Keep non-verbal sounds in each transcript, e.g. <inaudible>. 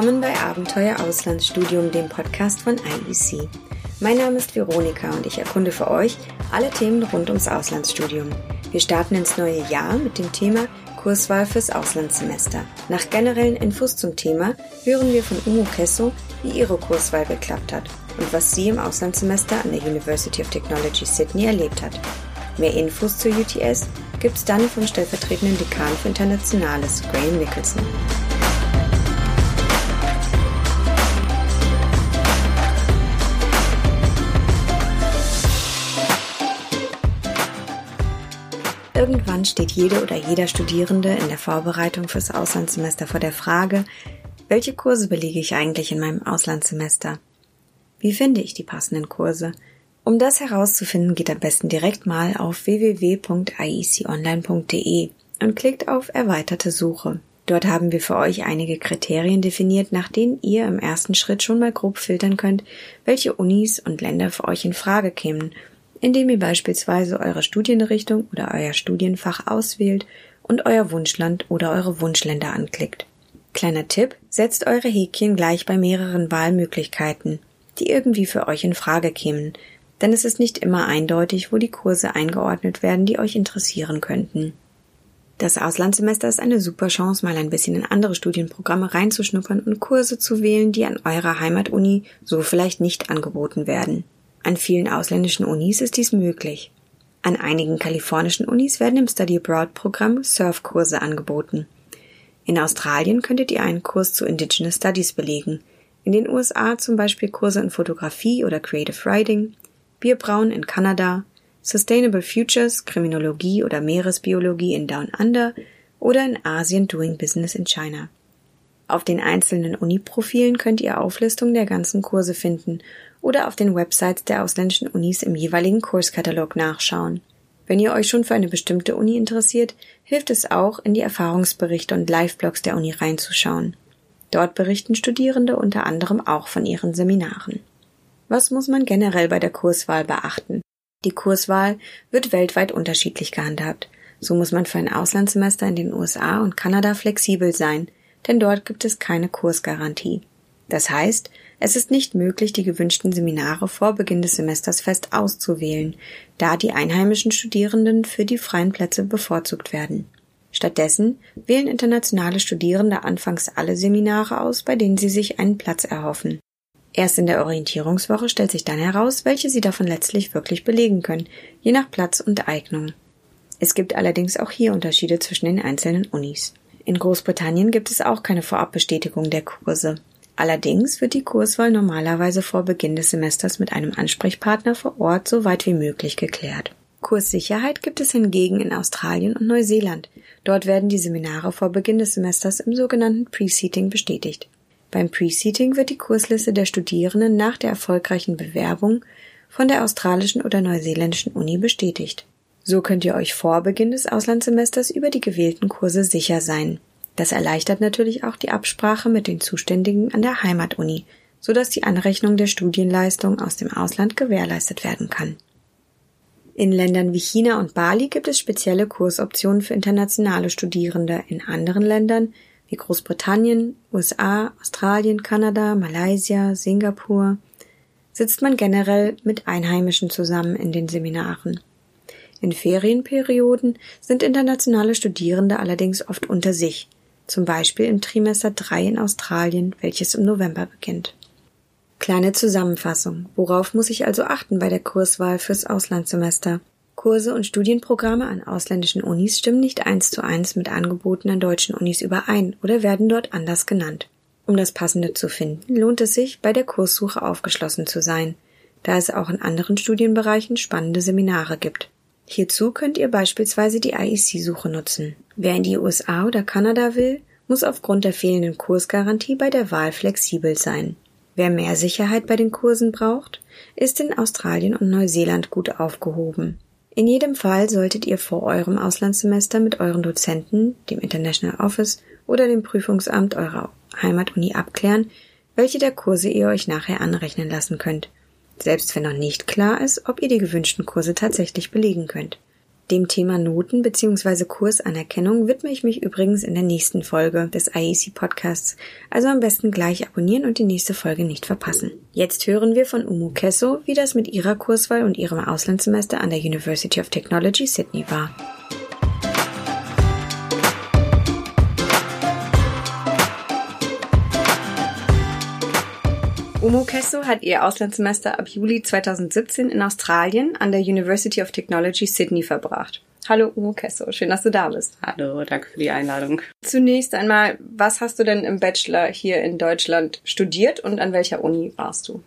Willkommen bei Abenteuer Auslandsstudium, dem Podcast von IEC. Mein Name ist Veronika und ich erkunde für euch alle Themen rund ums Auslandsstudium. Wir starten ins neue Jahr mit dem Thema Kurswahl fürs Auslandssemester. Nach generellen Infos zum Thema hören wir von Umu Kesso, wie ihre Kurswahl geklappt hat und was sie im Auslandssemester an der University of Technology Sydney erlebt hat. Mehr Infos zur UTS gibt's dann vom stellvertretenden Dekan für Internationales, Graham Nicholson. Irgendwann steht jede oder jeder Studierende in der Vorbereitung fürs Auslandssemester vor der Frage, welche Kurse belege ich eigentlich in meinem Auslandssemester? Wie finde ich die passenden Kurse? Um das herauszufinden, geht am besten direkt mal auf www.ieconline.de und klickt auf erweiterte Suche. Dort haben wir für euch einige Kriterien definiert, nach denen ihr im ersten Schritt schon mal grob filtern könnt, welche Unis und Länder für euch in Frage kämen indem ihr beispielsweise eure Studienrichtung oder euer Studienfach auswählt und euer Wunschland oder eure Wunschländer anklickt. Kleiner Tipp, setzt eure Häkchen gleich bei mehreren Wahlmöglichkeiten, die irgendwie für euch in Frage kämen, denn es ist nicht immer eindeutig, wo die Kurse eingeordnet werden, die euch interessieren könnten. Das Auslandssemester ist eine super Chance, mal ein bisschen in andere Studienprogramme reinzuschnuppern und Kurse zu wählen, die an eurer Heimatuni so vielleicht nicht angeboten werden. An vielen ausländischen Unis ist dies möglich. An einigen kalifornischen Unis werden im Study Abroad Programm Surfkurse angeboten. In Australien könntet ihr einen Kurs zu Indigenous Studies belegen. In den USA zum Beispiel Kurse in Fotografie oder Creative Writing, Bierbrauen in Kanada, Sustainable Futures, Kriminologie oder Meeresbiologie in Down Under oder in Asien Doing Business in China. Auf den einzelnen Uni-Profilen könnt ihr Auflistungen der ganzen Kurse finden oder auf den Websites der ausländischen Unis im jeweiligen Kurskatalog nachschauen. Wenn ihr euch schon für eine bestimmte Uni interessiert, hilft es auch, in die Erfahrungsberichte und Live-Blogs der Uni reinzuschauen. Dort berichten Studierende unter anderem auch von ihren Seminaren. Was muss man generell bei der Kurswahl beachten? Die Kurswahl wird weltweit unterschiedlich gehandhabt. So muss man für ein Auslandssemester in den USA und Kanada flexibel sein, denn dort gibt es keine Kursgarantie. Das heißt, es ist nicht möglich, die gewünschten Seminare vor Beginn des Semesters fest auszuwählen, da die einheimischen Studierenden für die freien Plätze bevorzugt werden. Stattdessen wählen internationale Studierende anfangs alle Seminare aus, bei denen sie sich einen Platz erhoffen. Erst in der Orientierungswoche stellt sich dann heraus, welche sie davon letztlich wirklich belegen können, je nach Platz und Eignung. Es gibt allerdings auch hier Unterschiede zwischen den einzelnen Unis. In Großbritannien gibt es auch keine Vorabbestätigung der Kurse. Allerdings wird die Kurswahl normalerweise vor Beginn des Semesters mit einem Ansprechpartner vor Ort so weit wie möglich geklärt. Kurssicherheit gibt es hingegen in Australien und Neuseeland. Dort werden die Seminare vor Beginn des Semesters im sogenannten Pre-Seating bestätigt. Beim Pre-Seating wird die Kursliste der Studierenden nach der erfolgreichen Bewerbung von der australischen oder neuseeländischen Uni bestätigt. So könnt ihr euch vor Beginn des Auslandssemesters über die gewählten Kurse sicher sein. Das erleichtert natürlich auch die Absprache mit den Zuständigen an der Heimatuni, so dass die Anrechnung der Studienleistung aus dem Ausland gewährleistet werden kann. In Ländern wie China und Bali gibt es spezielle Kursoptionen für internationale Studierende. In anderen Ländern wie Großbritannien, USA, Australien, Kanada, Malaysia, Singapur sitzt man generell mit Einheimischen zusammen in den Seminaren. In Ferienperioden sind internationale Studierende allerdings oft unter sich, zum Beispiel im Trimester 3 in Australien, welches im November beginnt. Kleine Zusammenfassung. Worauf muss ich also achten bei der Kurswahl fürs Auslandssemester? Kurse und Studienprogramme an ausländischen Unis stimmen nicht eins zu eins mit Angeboten an deutschen Unis überein oder werden dort anders genannt. Um das Passende zu finden, lohnt es sich, bei der Kurssuche aufgeschlossen zu sein, da es auch in anderen Studienbereichen spannende Seminare gibt. Hierzu könnt ihr beispielsweise die IEC-Suche nutzen. Wer in die USA oder Kanada will, muss aufgrund der fehlenden Kursgarantie bei der Wahl flexibel sein. Wer mehr Sicherheit bei den Kursen braucht, ist in Australien und Neuseeland gut aufgehoben. In jedem Fall solltet ihr vor eurem Auslandssemester mit euren Dozenten, dem International Office oder dem Prüfungsamt eurer Heimatuni abklären, welche der Kurse ihr euch nachher anrechnen lassen könnt selbst wenn noch nicht klar ist, ob ihr die gewünschten Kurse tatsächlich belegen könnt. Dem Thema Noten bzw. Kursanerkennung widme ich mich übrigens in der nächsten Folge des IEC Podcasts. Also am besten gleich abonnieren und die nächste Folge nicht verpassen. Jetzt hören wir von Umu Kesso, wie das mit ihrer Kurswahl und ihrem Auslandssemester an der University of Technology Sydney war. Umo Kesso hat ihr Auslandssemester ab Juli 2017 in Australien an der University of Technology Sydney verbracht. Hallo Umo Kesso, schön, dass du da bist. Hallo, danke für die Einladung. Zunächst einmal, was hast du denn im Bachelor hier in Deutschland studiert und an welcher Uni warst du?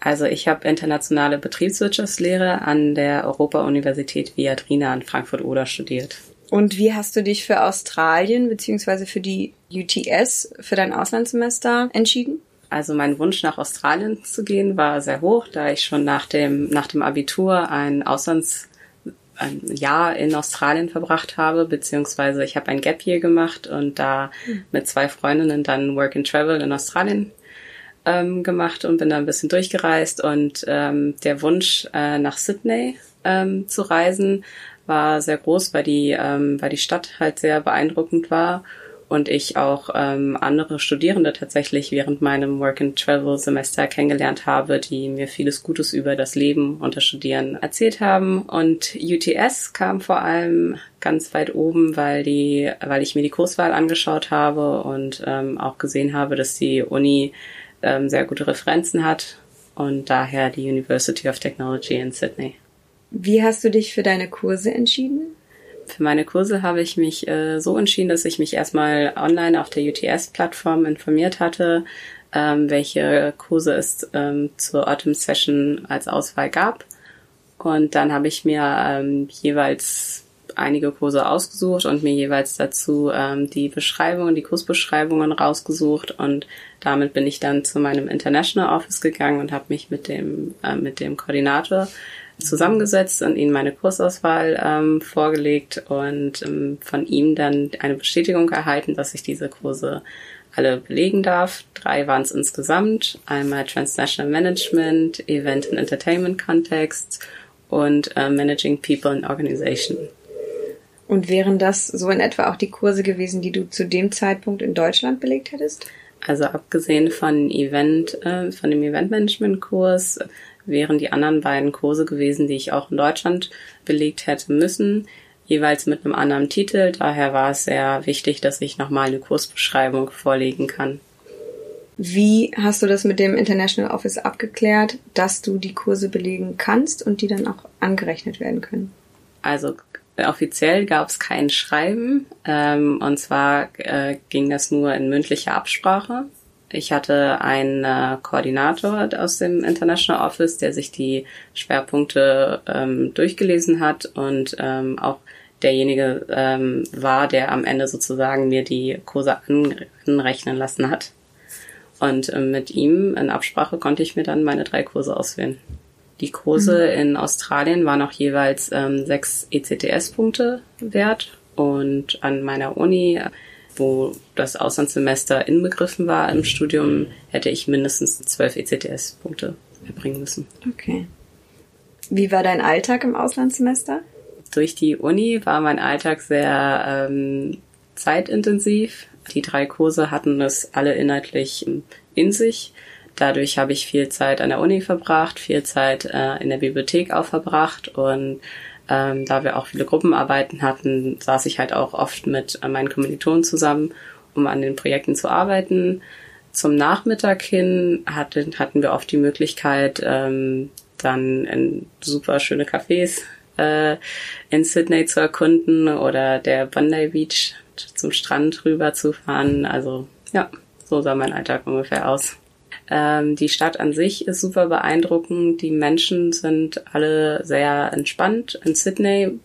Also ich habe internationale Betriebswirtschaftslehre an der Europa-Universität Viadrina in Frankfurt-Oder studiert. Und wie hast du dich für Australien bzw. für die UTS für dein Auslandssemester entschieden? Also mein Wunsch nach Australien zu gehen war sehr hoch, da ich schon nach dem, nach dem Abitur ein Auslands ein Jahr in Australien verbracht habe, beziehungsweise ich habe ein Gap Year gemacht und da mit zwei Freundinnen dann Work and Travel in Australien ähm, gemacht und bin da ein bisschen durchgereist. Und ähm, der Wunsch äh, nach Sydney ähm, zu reisen war sehr groß, weil die, ähm, weil die Stadt halt sehr beeindruckend war und ich auch ähm, andere Studierende tatsächlich während meinem Work-and-Travel-Semester kennengelernt habe, die mir vieles Gutes über das Leben und das Studieren erzählt haben. Und UTS kam vor allem ganz weit oben, weil die, weil ich mir die Kurswahl angeschaut habe und ähm, auch gesehen habe, dass die Uni ähm, sehr gute Referenzen hat und daher die University of Technology in Sydney. Wie hast du dich für deine Kurse entschieden? Für meine Kurse habe ich mich äh, so entschieden, dass ich mich erstmal online auf der UTS-Plattform informiert hatte, ähm, welche Kurse es ähm, zur Autumn Session als Auswahl gab. Und dann habe ich mir ähm, jeweils einige Kurse ausgesucht und mir jeweils dazu ähm, die Beschreibungen, die Kursbeschreibungen rausgesucht und damit bin ich dann zu meinem International Office gegangen und habe mich mit dem äh, mit dem Koordinator zusammengesetzt und ihnen meine Kursauswahl ähm, vorgelegt und ähm, von ihm dann eine Bestätigung erhalten, dass ich diese Kurse alle belegen darf. Drei waren es insgesamt. Einmal Transnational Management, Event and Entertainment Context und äh, Managing People and Organization. Und wären das so in etwa auch die Kurse gewesen, die du zu dem Zeitpunkt in Deutschland belegt hättest? Also abgesehen von Event, äh, von dem Eventmanagement-Kurs wären die anderen beiden Kurse gewesen, die ich auch in Deutschland belegt hätte müssen, jeweils mit einem anderen Titel. Daher war es sehr wichtig, dass ich nochmal eine Kursbeschreibung vorlegen kann. Wie hast du das mit dem International Office abgeklärt, dass du die Kurse belegen kannst und die dann auch angerechnet werden können? Also offiziell gab es kein Schreiben ähm, und zwar äh, ging das nur in mündlicher Absprache. Ich hatte einen äh, Koordinator aus dem International Office, der sich die Schwerpunkte ähm, durchgelesen hat und ähm, auch derjenige ähm, war, der am Ende sozusagen mir die Kurse anrechnen lassen hat. Und ähm, mit ihm in Absprache konnte ich mir dann meine drei Kurse auswählen. Die Kurse mhm. in Australien waren auch jeweils ähm, sechs ECTS-Punkte wert und an meiner Uni wo das Auslandssemester inbegriffen war im Studium, hätte ich mindestens zwölf ECTS-Punkte erbringen müssen. Okay. Wie war dein Alltag im Auslandssemester? Durch die Uni war mein Alltag sehr ähm, zeitintensiv. Die drei Kurse hatten es alle inhaltlich in sich. Dadurch habe ich viel Zeit an der Uni verbracht, viel Zeit äh, in der Bibliothek auch verbracht und ähm, da wir auch viele Gruppenarbeiten hatten, saß ich halt auch oft mit äh, meinen Kommilitonen zusammen, um an den Projekten zu arbeiten. Zum Nachmittag hin hatten, hatten wir oft die Möglichkeit, ähm, dann in super schöne Cafés äh, in Sydney zu erkunden oder der Bondi Beach zum Strand rüber zu fahren. Also ja, so sah mein Alltag ungefähr aus. Ähm, die Stadt an sich ist super beeindruckend. Die Menschen sind alle sehr entspannt in Sydney.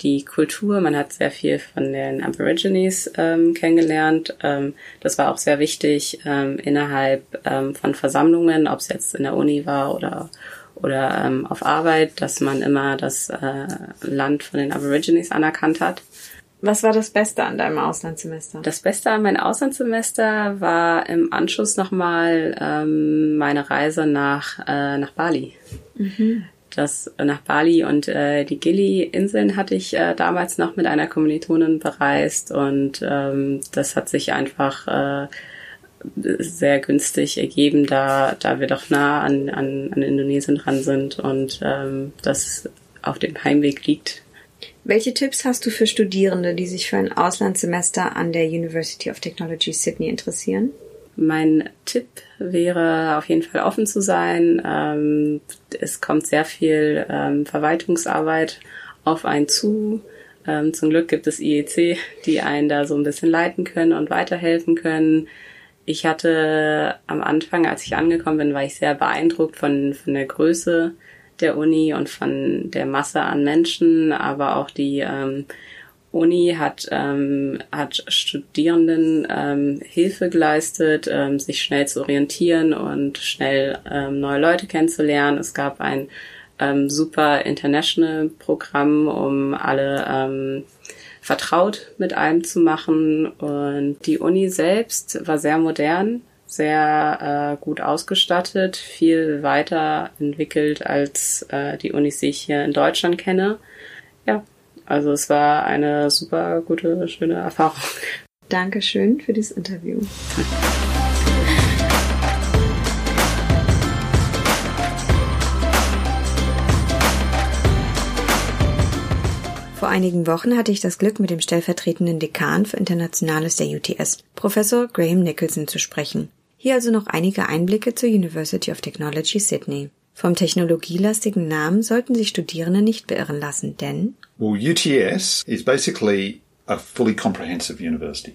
Die Kultur, man hat sehr viel von den Aborigines ähm, kennengelernt. Ähm, das war auch sehr wichtig ähm, innerhalb ähm, von Versammlungen, ob es jetzt in der Uni war oder oder ähm, auf Arbeit, dass man immer das äh, Land von den Aborigines anerkannt hat. Was war das Beste an deinem Auslandssemester? Das Beste an meinem Auslandssemester war im Anschluss nochmal ähm, meine Reise nach, äh, nach Bali. Mhm. Das nach Bali und äh, die Gili-Inseln hatte ich äh, damals noch mit einer Kommilitonin bereist und ähm, das hat sich einfach äh, sehr günstig ergeben, da, da wir doch nah an, an, an Indonesien dran sind und ähm, das auf dem Heimweg liegt. Welche Tipps hast du für Studierende, die sich für ein Auslandssemester an der University of Technology Sydney interessieren? Mein Tipp wäre auf jeden Fall offen zu sein. Ähm, es kommt sehr viel ähm, Verwaltungsarbeit auf einen zu. Ähm, zum Glück gibt es IEC, die einen da so ein bisschen leiten können und weiterhelfen können. Ich hatte am Anfang, als ich angekommen bin, war ich sehr beeindruckt von, von der Größe der Uni und von der Masse an Menschen, aber auch die ähm, Uni hat, ähm, hat Studierenden ähm, Hilfe geleistet, ähm, sich schnell zu orientieren und schnell ähm, neue Leute kennenzulernen. Es gab ein ähm, super International Programm, um alle ähm, vertraut mit einem zu machen. Und die Uni selbst war sehr modern, sehr äh, gut ausgestattet, viel weiter entwickelt als äh, die Unis, die ich hier in Deutschland kenne. Ja, also es war eine super gute, schöne Erfahrung. Dankeschön für dieses Interview. <laughs> einigen Wochen hatte ich das Glück, mit dem stellvertretenden Dekan für Internationales der UTS, Professor Graham Nicholson, zu sprechen. Hier also noch einige Einblicke zur University of Technology Sydney. Vom technologielastigen Namen sollten sich Studierende nicht beirren lassen, denn well, UTS is basically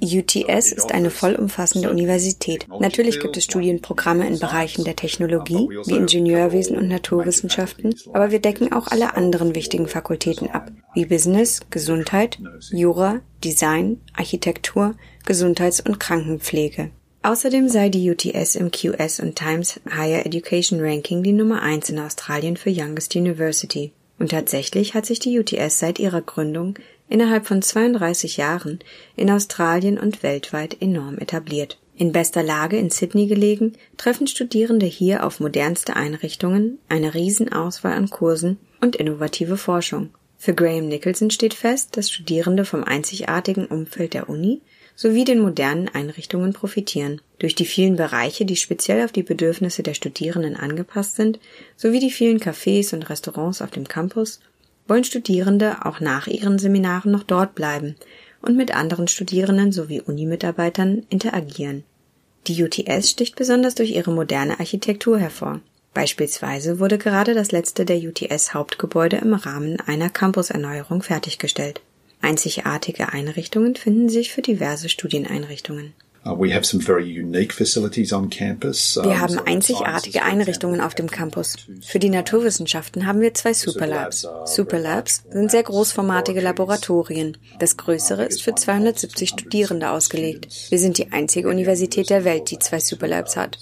UTS ist eine vollumfassende Universität. Natürlich gibt es Studienprogramme in Bereichen der Technologie, wie Ingenieurwesen und Naturwissenschaften, aber wir decken auch alle anderen wichtigen Fakultäten ab, wie Business, Gesundheit, Jura, Design, Architektur, Gesundheits- und Krankenpflege. Außerdem sei die UTS im QS und Times Higher Education Ranking die Nummer eins in Australien für Youngest University. Und tatsächlich hat sich die UTS seit ihrer Gründung innerhalb von 32 Jahren in Australien und weltweit enorm etabliert. In bester Lage in Sydney gelegen, treffen Studierende hier auf modernste Einrichtungen, eine Riesenauswahl an Kursen und innovative Forschung. Für Graham Nicholson steht fest, dass Studierende vom einzigartigen Umfeld der Uni sowie den modernen Einrichtungen profitieren. Durch die vielen Bereiche, die speziell auf die Bedürfnisse der Studierenden angepasst sind, sowie die vielen Cafés und Restaurants auf dem Campus, wollen Studierende auch nach ihren Seminaren noch dort bleiben und mit anderen Studierenden sowie Unimitarbeitern interagieren. Die UTS sticht besonders durch ihre moderne Architektur hervor. Beispielsweise wurde gerade das letzte der UTS Hauptgebäude im Rahmen einer Campuserneuerung fertiggestellt. Einzigartige Einrichtungen finden sich für diverse Studieneinrichtungen. Uh, wir haben einzigartige Einrichtungen auf dem Campus. Für die Naturwissenschaften haben wir zwei Superlabs. Superlabs sind sehr großformatige Laboratorien. Das größere ist für 270 Studierende ausgelegt. Wir sind die einzige Universität der Welt, die zwei Superlabs hat.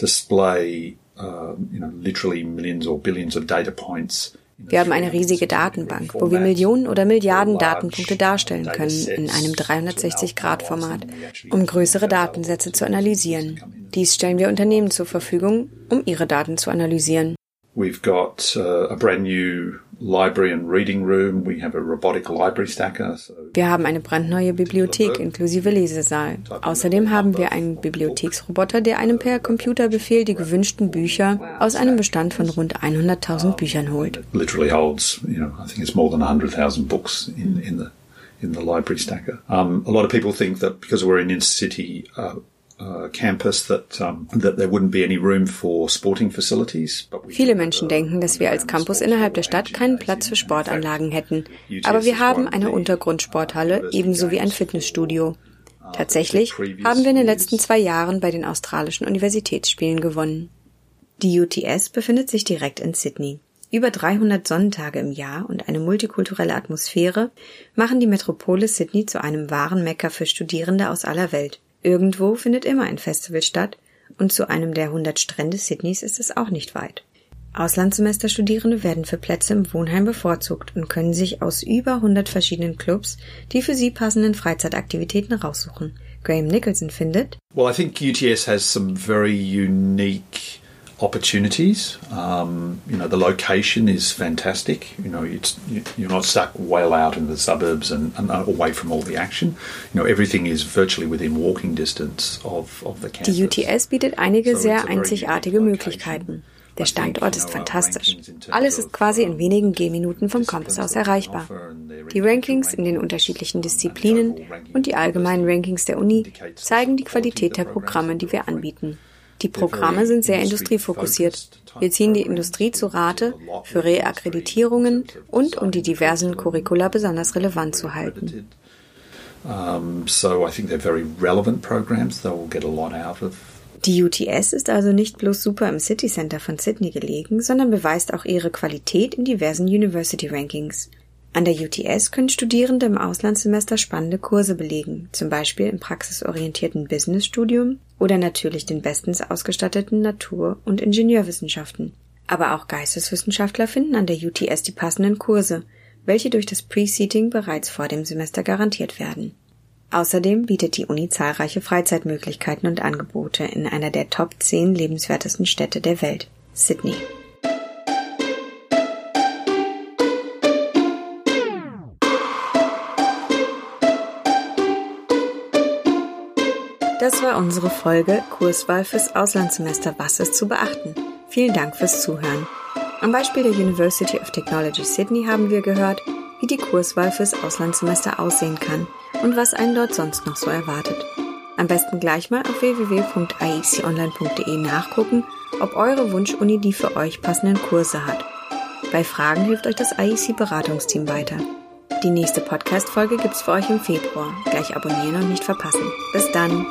display uh, you know, literally millions or billions of data points wir haben eine riesige Datenbank, wo wir Millionen oder Milliarden Datenpunkte darstellen können in einem 360-Grad-Format, um größere Datensätze zu analysieren. Dies stellen wir Unternehmen zur Verfügung, um ihre Daten zu analysieren. We've got uh, a brand new library and reading room. We have a robotic library stacker. So wir haben eine brandneue Bibliothek inklusive Lesesaal. Außerdem haben wir einen Bibliotheksroboter, der einem per Computerbefehl die gewünschten Bücher aus einem Bestand von rund 100.000 Büchern holt. Literally holds, you know, I think it's more than 100,000 books in, in the in the library stacker. Um, a lot of people think that because we're in city uh, Viele Menschen denken, dass wir als Campus innerhalb der Stadt keinen Platz für Sportanlagen hätten. Aber wir haben eine Untergrundsporthalle ebenso wie ein Fitnessstudio. Uh, Tatsächlich haben wir in den letzten zwei Jahren bei den australischen Universitätsspielen gewonnen. Die UTS befindet sich direkt in Sydney. Über 300 Sonnentage im Jahr und eine multikulturelle Atmosphäre machen die Metropole Sydney zu einem wahren Mekka für Studierende aus aller Welt. Irgendwo findet immer ein Festival statt und zu einem der 100 Strände Sydneys ist es auch nicht weit. Auslandssemesterstudierende werden für Plätze im Wohnheim bevorzugt und können sich aus über 100 verschiedenen Clubs die für sie passenden Freizeitaktivitäten raussuchen. Graham Nicholson findet, Well, I think UTS has some very unique opportunities. Um, you know, the location is fantastic. You know, it's, you're not stuck well out in the suburbs and, and, away from all the action. You know, everything is virtually within walking distance of, of the campus. Die UTS bietet einige sehr einzigartige Möglichkeiten. Der Standort ist fantastisch. Alles ist quasi in wenigen Gehminuten vom Campus aus erreichbar. Die Rankings in den unterschiedlichen Disziplinen und die allgemeinen Rankings der Uni zeigen die Qualität der Programme, die wir anbieten. Die Programme sind sehr industriefokussiert. Wir ziehen die Industrie zu Rate für Reakkreditierungen und um die diversen Curricula besonders relevant zu halten. Die UTS ist also nicht bloß super im City Center von Sydney gelegen, sondern beweist auch ihre Qualität in diversen University Rankings. An der UTS können Studierende im Auslandssemester spannende Kurse belegen, zum Beispiel im praxisorientierten Businessstudium oder natürlich den bestens ausgestatteten Natur- und Ingenieurwissenschaften. Aber auch Geisteswissenschaftler finden an der UTS die passenden Kurse, welche durch das Pre-Seating bereits vor dem Semester garantiert werden. Außerdem bietet die Uni zahlreiche Freizeitmöglichkeiten und Angebote in einer der Top 10 lebenswertesten Städte der Welt, Sydney. Das war unsere Folge Kurswahl fürs Auslandssemester Was ist zu beachten? Vielen Dank fürs Zuhören. Am Beispiel der University of Technology Sydney haben wir gehört, wie die Kurswahl fürs Auslandssemester aussehen kann – und was einen dort sonst noch so erwartet. Am besten gleich mal auf www.ieconline.de nachgucken, ob eure Wunschuni die für euch passenden Kurse hat. Bei Fragen hilft euch das IEC-Beratungsteam weiter. Die nächste Podcast-Folge gibt's für euch im Februar. Gleich abonnieren und nicht verpassen. Bis dann!